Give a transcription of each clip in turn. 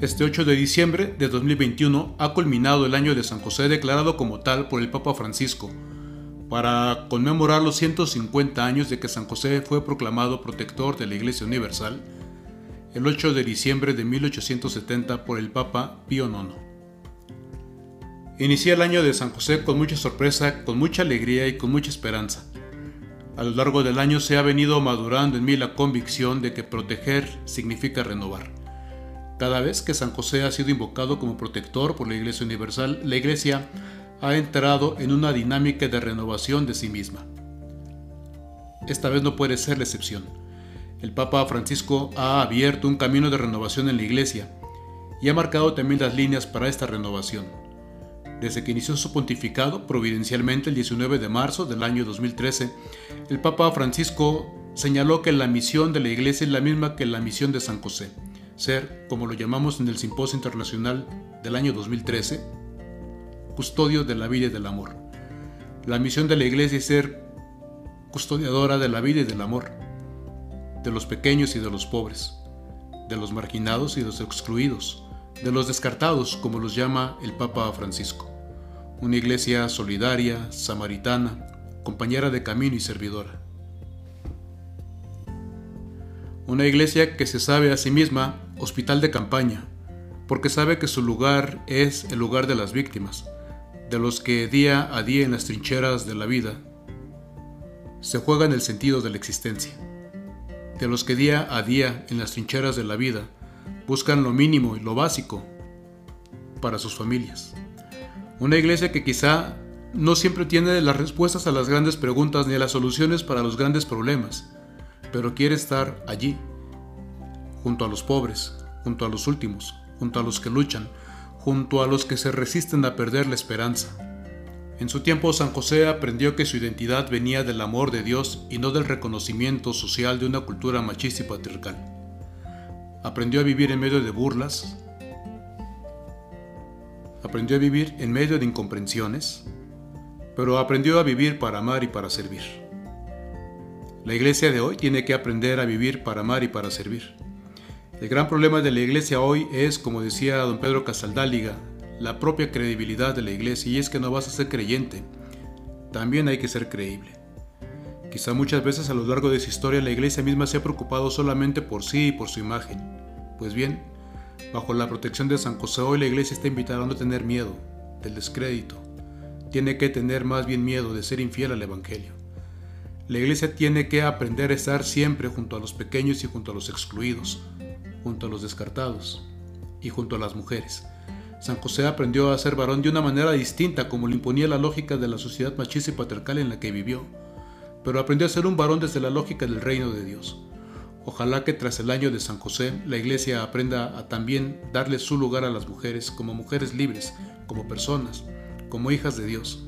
Este 8 de diciembre de 2021 ha culminado el año de San José declarado como tal por el Papa Francisco, para conmemorar los 150 años de que San José fue proclamado protector de la Iglesia Universal, el 8 de diciembre de 1870 por el Papa Pío IX. Inicié el año de San José con mucha sorpresa, con mucha alegría y con mucha esperanza. A lo largo del año se ha venido madurando en mí la convicción de que proteger significa renovar. Cada vez que San José ha sido invocado como protector por la Iglesia Universal, la Iglesia ha entrado en una dinámica de renovación de sí misma. Esta vez no puede ser la excepción. El Papa Francisco ha abierto un camino de renovación en la Iglesia y ha marcado también las líneas para esta renovación. Desde que inició su pontificado, providencialmente el 19 de marzo del año 2013, el Papa Francisco señaló que la misión de la Iglesia es la misma que la misión de San José, ser, como lo llamamos en el Simposio Internacional del año 2013, custodio de la vida y del amor. La misión de la Iglesia es ser custodiadora de la vida y del amor, de los pequeños y de los pobres, de los marginados y de los excluidos, de los descartados, como los llama el Papa Francisco. Una iglesia solidaria, samaritana, compañera de camino y servidora. Una iglesia que se sabe a sí misma hospital de campaña, porque sabe que su lugar es el lugar de las víctimas, de los que día a día en las trincheras de la vida se juegan el sentido de la existencia, de los que día a día en las trincheras de la vida buscan lo mínimo y lo básico para sus familias. Una iglesia que quizá no siempre tiene las respuestas a las grandes preguntas ni las soluciones para los grandes problemas, pero quiere estar allí, junto a los pobres, junto a los últimos, junto a los que luchan, junto a los que se resisten a perder la esperanza. En su tiempo San José aprendió que su identidad venía del amor de Dios y no del reconocimiento social de una cultura machista y patriarcal aprendió a vivir en medio de burlas, aprendió a vivir en medio de incomprensiones, pero aprendió a vivir para amar y para servir. La iglesia de hoy tiene que aprender a vivir para amar y para servir. El gran problema de la iglesia hoy es, como decía don Pedro Casaldáliga, la propia credibilidad de la iglesia y es que no vas a ser creyente, también hay que ser creíble. Quizá muchas veces a lo largo de su historia la iglesia misma se ha preocupado solamente por sí y por su imagen. Pues bien, bajo la protección de San José hoy la iglesia está invitada a no tener miedo del descrédito. Tiene que tener más bien miedo de ser infiel al Evangelio. La iglesia tiene que aprender a estar siempre junto a los pequeños y junto a los excluidos, junto a los descartados y junto a las mujeres. San José aprendió a ser varón de una manera distinta como le imponía la lógica de la sociedad machista y patriarcal en la que vivió pero aprendió a ser un varón desde la lógica del reino de Dios. Ojalá que tras el año de San José la iglesia aprenda a también darle su lugar a las mujeres como mujeres libres, como personas, como hijas de Dios,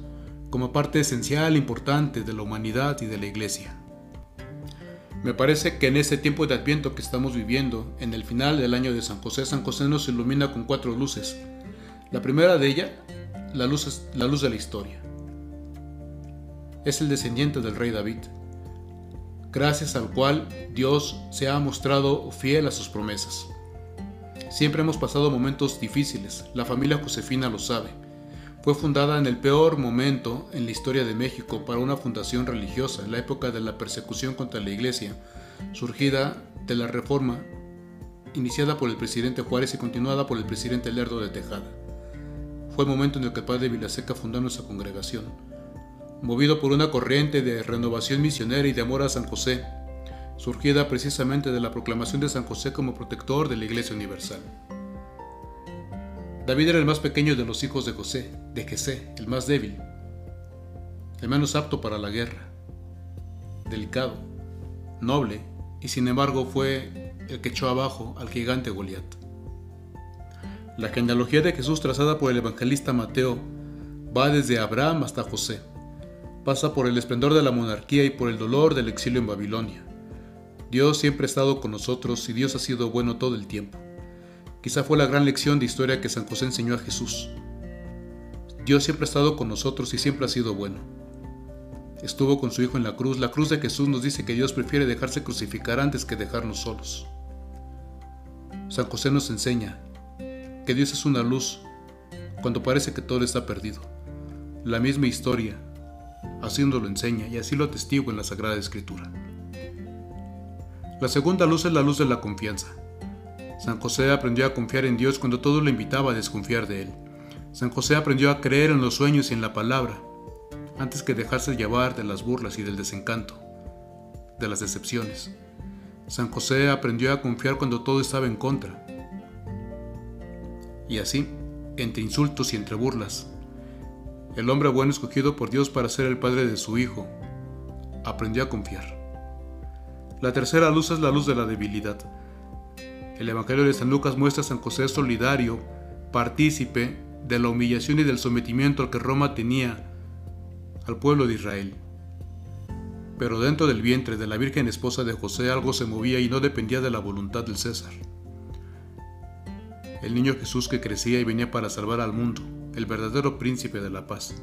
como parte esencial e importante de la humanidad y de la iglesia. Me parece que en este tiempo de Adviento que estamos viviendo, en el final del año de San José, San José nos ilumina con cuatro luces. La primera de ellas, la luz, la luz de la historia es el descendiente del rey David, gracias al cual Dios se ha mostrado fiel a sus promesas. Siempre hemos pasado momentos difíciles, la familia Josefina lo sabe. Fue fundada en el peor momento en la historia de México para una fundación religiosa, la época de la persecución contra la iglesia, surgida de la reforma iniciada por el presidente Juárez y continuada por el presidente Lerdo de Tejada. Fue el momento en el que el padre Vilaseca fundó nuestra congregación movido por una corriente de renovación misionera y de amor a San José, surgida precisamente de la proclamación de San José como protector de la Iglesia Universal. David era el más pequeño de los hijos de José, de Jesé, el más débil, el menos apto para la guerra, delicado, noble, y sin embargo fue el que echó abajo al gigante Goliat. La genealogía de Jesús trazada por el evangelista Mateo va desde Abraham hasta José pasa por el esplendor de la monarquía y por el dolor del exilio en Babilonia. Dios siempre ha estado con nosotros y Dios ha sido bueno todo el tiempo. Quizá fue la gran lección de historia que San José enseñó a Jesús. Dios siempre ha estado con nosotros y siempre ha sido bueno. Estuvo con su Hijo en la cruz. La cruz de Jesús nos dice que Dios prefiere dejarse crucificar antes que dejarnos solos. San José nos enseña que Dios es una luz cuando parece que todo está perdido. La misma historia, haciendo lo enseña y así lo atestigo en la Sagrada Escritura. La segunda luz es la luz de la confianza. San José aprendió a confiar en Dios cuando todo le invitaba a desconfiar de Él. San José aprendió a creer en los sueños y en la palabra, antes que dejarse llevar de las burlas y del desencanto, de las decepciones. San José aprendió a confiar cuando todo estaba en contra. Y así, entre insultos y entre burlas, el hombre bueno escogido por Dios para ser el padre de su hijo, aprendió a confiar. La tercera luz es la luz de la debilidad. El Evangelio de San Lucas muestra a San José solidario, partícipe de la humillación y del sometimiento al que Roma tenía al pueblo de Israel. Pero dentro del vientre de la Virgen esposa de José algo se movía y no dependía de la voluntad del César. El niño Jesús que crecía y venía para salvar al mundo, el verdadero príncipe de la paz.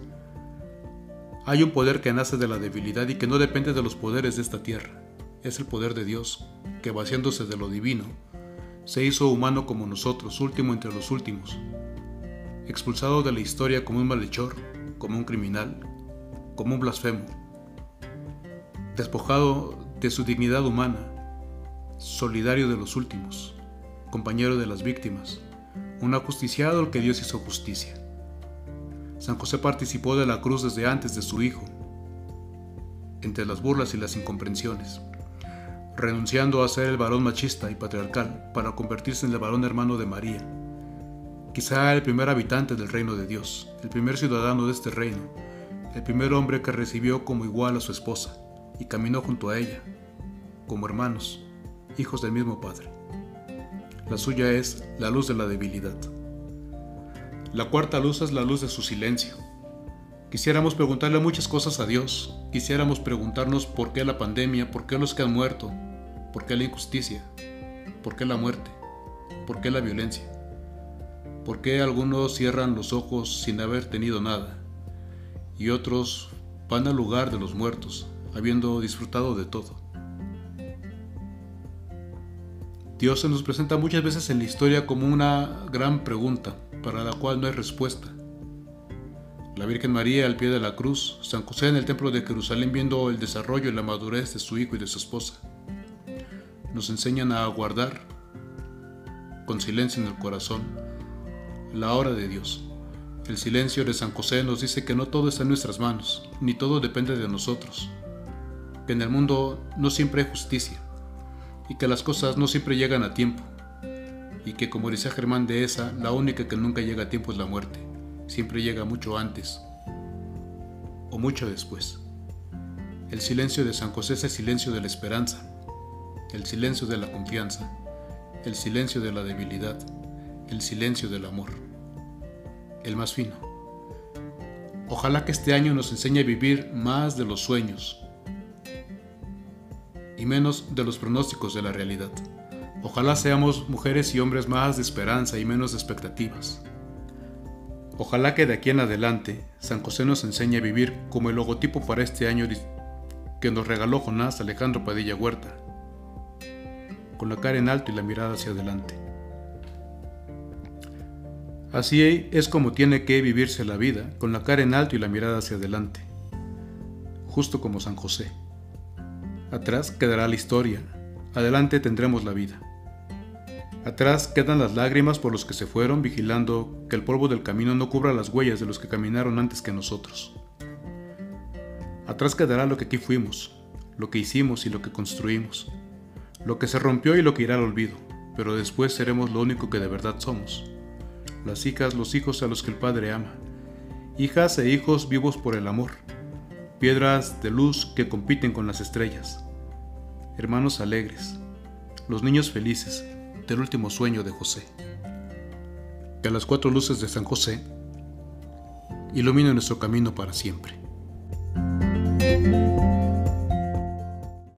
Hay un poder que nace de la debilidad y que no depende de los poderes de esta tierra. Es el poder de Dios, que vaciándose de lo divino, se hizo humano como nosotros, último entre los últimos, expulsado de la historia como un malhechor, como un criminal, como un blasfemo, despojado de su dignidad humana, solidario de los últimos, compañero de las víctimas, un ajusticiado al que Dios hizo justicia. San José participó de la cruz desde antes de su hijo, entre las burlas y las incomprensiones, renunciando a ser el varón machista y patriarcal para convertirse en el varón hermano de María, quizá el primer habitante del reino de Dios, el primer ciudadano de este reino, el primer hombre que recibió como igual a su esposa y caminó junto a ella, como hermanos, hijos del mismo Padre. La suya es la luz de la debilidad. La cuarta luz es la luz de su silencio. Quisiéramos preguntarle muchas cosas a Dios. Quisiéramos preguntarnos por qué la pandemia, por qué los que han muerto, por qué la injusticia, por qué la muerte, por qué la violencia, por qué algunos cierran los ojos sin haber tenido nada y otros van al lugar de los muertos, habiendo disfrutado de todo. Dios se nos presenta muchas veces en la historia como una gran pregunta para la cual no hay respuesta. La Virgen María al pie de la cruz, San José en el templo de Jerusalén viendo el desarrollo y la madurez de su hijo y de su esposa, nos enseñan a aguardar con silencio en el corazón la hora de Dios. El silencio de San José nos dice que no todo está en nuestras manos, ni todo depende de nosotros, que en el mundo no siempre hay justicia, y que las cosas no siempre llegan a tiempo, y que como dice Germán de esa, la única que nunca llega a tiempo es la muerte, siempre llega mucho antes o mucho después. El silencio de San José es el silencio de la esperanza, el silencio de la confianza, el silencio de la debilidad, el silencio del amor el más fino. Ojalá que este año nos enseñe a vivir más de los sueños y menos de los pronósticos de la realidad. Ojalá seamos mujeres y hombres más de esperanza y menos de expectativas. Ojalá que de aquí en adelante San José nos enseñe a vivir como el logotipo para este año que nos regaló Jonás Alejandro Padilla Huerta, con la cara en alto y la mirada hacia adelante. Así es como tiene que vivirse la vida, con la cara en alto y la mirada hacia adelante, justo como San José. Atrás quedará la historia, adelante tendremos la vida. Atrás quedan las lágrimas por los que se fueron vigilando que el polvo del camino no cubra las huellas de los que caminaron antes que nosotros. Atrás quedará lo que aquí fuimos, lo que hicimos y lo que construimos, lo que se rompió y lo que irá al olvido, pero después seremos lo único que de verdad somos las hijas, los hijos a los que el Padre ama, hijas e hijos vivos por el amor, piedras de luz que compiten con las estrellas, hermanos alegres, los niños felices del último sueño de José. Que las cuatro luces de San José iluminen nuestro camino para siempre.